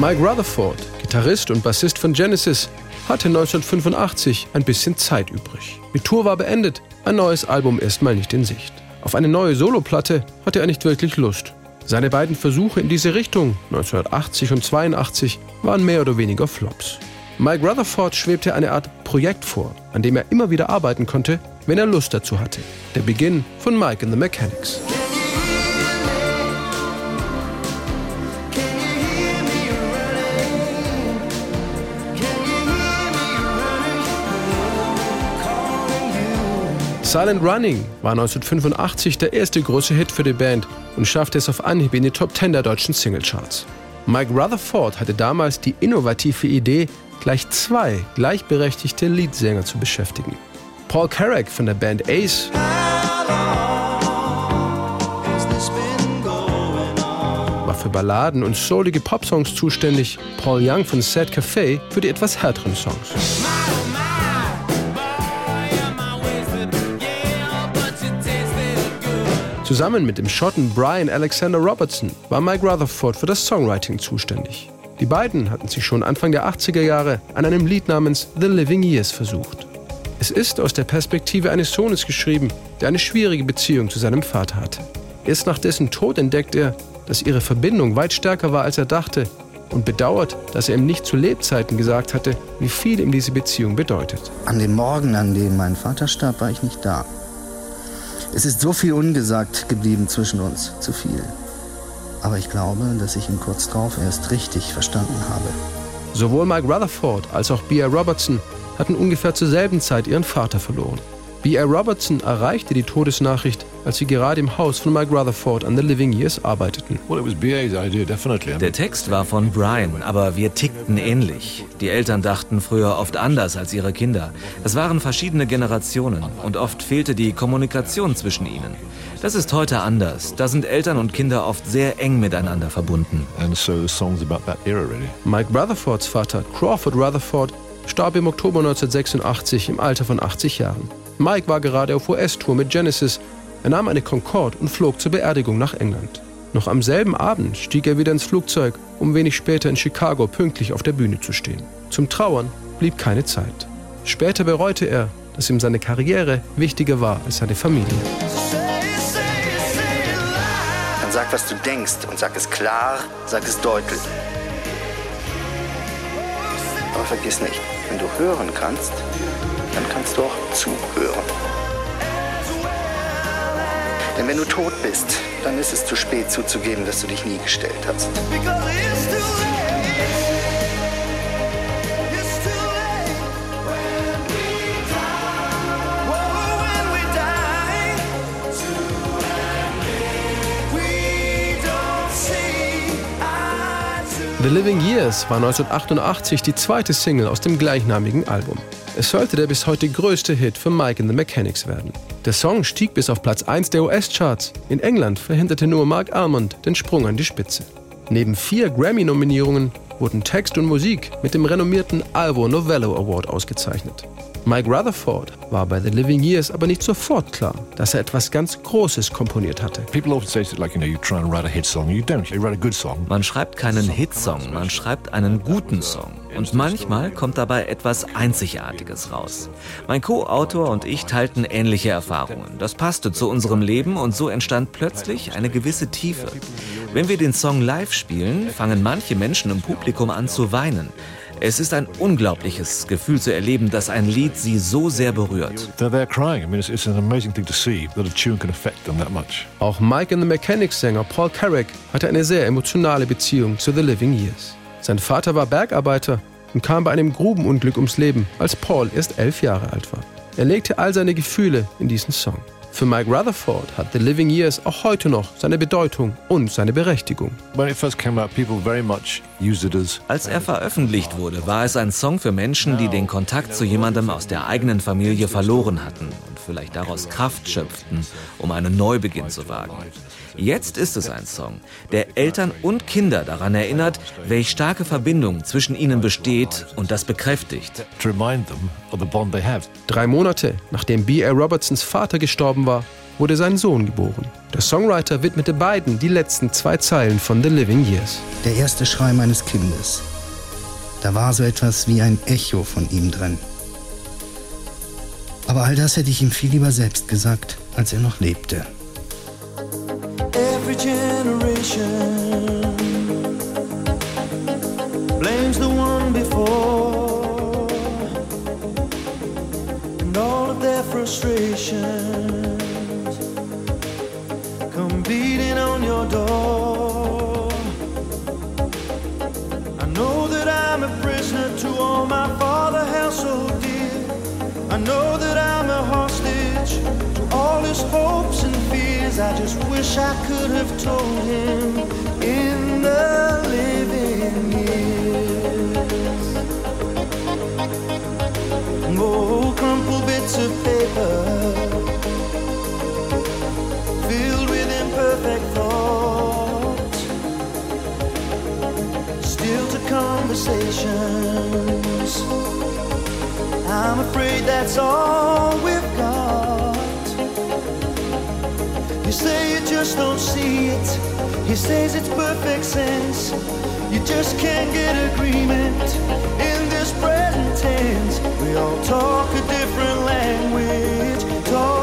Mike Rutherford, Gitarrist und Bassist von Genesis, hatte 1985 ein bisschen Zeit übrig. Die Tour war beendet, ein neues Album erstmal nicht in Sicht. Auf eine neue Soloplatte hatte er nicht wirklich Lust. Seine beiden Versuche in diese Richtung, 1980 und 82, waren mehr oder weniger Flops. Mike Rutherford schwebte eine Art Projekt vor, an dem er immer wieder arbeiten konnte, wenn er Lust dazu hatte. Der Beginn von Mike and the Mechanics. Silent Running war 1985 der erste große Hit für die Band und schaffte es auf Anhieb in die Top 10 der deutschen Singlecharts. Mike Rutherford hatte damals die innovative Idee, gleich zwei gleichberechtigte Leadsänger zu beschäftigen. Paul Carrack von der Band Ace war für Balladen und soulige Popsongs zuständig, Paul Young von Sad Café für die etwas härteren Songs. Zusammen mit dem Schotten Brian Alexander Robertson war Mike Rutherford für das Songwriting zuständig. Die beiden hatten sich schon Anfang der 80er Jahre an einem Lied namens The Living Years versucht. Es ist aus der Perspektive eines Sohnes geschrieben, der eine schwierige Beziehung zu seinem Vater hatte. Erst nach dessen Tod entdeckt er, dass ihre Verbindung weit stärker war, als er dachte und bedauert, dass er ihm nicht zu Lebzeiten gesagt hatte, wie viel ihm diese Beziehung bedeutet. An dem Morgen, an dem mein Vater starb, war ich nicht da. Es ist so viel ungesagt geblieben zwischen uns, zu viel. Aber ich glaube, dass ich ihn kurz darauf erst richtig verstanden habe. Sowohl Mike Rutherford als auch B.R. Robertson hatten ungefähr zur selben Zeit ihren Vater verloren. B.R. Robertson erreichte die Todesnachricht, als sie gerade im Haus von Mike Rutherford an The Living Years arbeiteten. Der Text war von Brian, aber wir tickten ähnlich. Die Eltern dachten früher oft anders als ihre Kinder. Es waren verschiedene Generationen und oft fehlte die Kommunikation zwischen ihnen. Das ist heute anders. Da sind Eltern und Kinder oft sehr eng miteinander verbunden. Mike Rutherfords Vater, Crawford Rutherford, starb im Oktober 1986 im Alter von 80 Jahren. Mike war gerade auf US-Tour mit Genesis. Er nahm eine Concorde und flog zur Beerdigung nach England. Noch am selben Abend stieg er wieder ins Flugzeug, um wenig später in Chicago pünktlich auf der Bühne zu stehen. Zum Trauern blieb keine Zeit. Später bereute er, dass ihm seine Karriere wichtiger war als seine Familie. Dann sag, was du denkst und sag es klar, sag es deutlich. Aber vergiss nicht, wenn du hören kannst, dann kannst du auch zuhören. Denn wenn du tot bist, dann ist es zu spät zuzugeben, dass du dich nie gestellt hast. The Living Years war 1988 die zweite Single aus dem gleichnamigen Album. Es sollte der bis heute größte Hit für Mike and the Mechanics werden. Der Song stieg bis auf Platz 1 der US-Charts. In England verhinderte nur Mark Almond den Sprung an die Spitze. Neben vier Grammy-Nominierungen wurden Text und Musik mit dem renommierten Alvo Novello Award ausgezeichnet. Mike Rutherford war bei The Living Years aber nicht sofort klar, dass er etwas ganz Großes komponiert hatte. Man schreibt keinen Hitsong, man schreibt einen guten Song. Und manchmal kommt dabei etwas Einzigartiges raus. Mein Co-Autor und ich teilten ähnliche Erfahrungen. Das passte zu unserem Leben und so entstand plötzlich eine gewisse Tiefe. Wenn wir den Song live spielen, fangen manche Menschen im Publikum an zu weinen. Es ist ein unglaubliches Gefühl zu erleben, dass ein Lied sie so sehr berührt. Auch Mike and the Mechanics Sänger Paul Carrack hatte eine sehr emotionale Beziehung zu The Living Years. Sein Vater war Bergarbeiter und kam bei einem Grubenunglück ums Leben, als Paul erst elf Jahre alt war. Er legte all seine Gefühle in diesen Song. Für Mike Rutherford hat The Living Years auch heute noch seine Bedeutung und seine Berechtigung. Als er veröffentlicht wurde, war es ein Song für Menschen, die den Kontakt zu jemandem aus der eigenen Familie verloren hatten vielleicht daraus Kraft schöpften, um einen Neubeginn zu wagen. Jetzt ist es ein Song, der Eltern und Kinder daran erinnert, welch starke Verbindung zwischen ihnen besteht und das bekräftigt. Drei Monate nachdem B.A. Robertsons Vater gestorben war, wurde sein Sohn geboren. Der Songwriter widmete beiden die letzten zwei Zeilen von The Living Years. Der erste Schrei meines Kindes. Da war so etwas wie ein Echo von ihm drin. Aber all das hätte ich ihm viel lieber selbst gesagt, als er noch lebte. Every generation blames the one before and all of their frustrations come beating on your door. I know that I'm a prisoner to all my father held so dear. I know that hostage to all his hopes and fears. I just wish I could have told him in the living years. Oh, crumpled bits of paper filled with imperfect thoughts, still to conversations. I'm afraid that's all we've You say you just don't see it. He says it's perfect sense. You just can't get agreement in this present tense. We all talk a different language, talking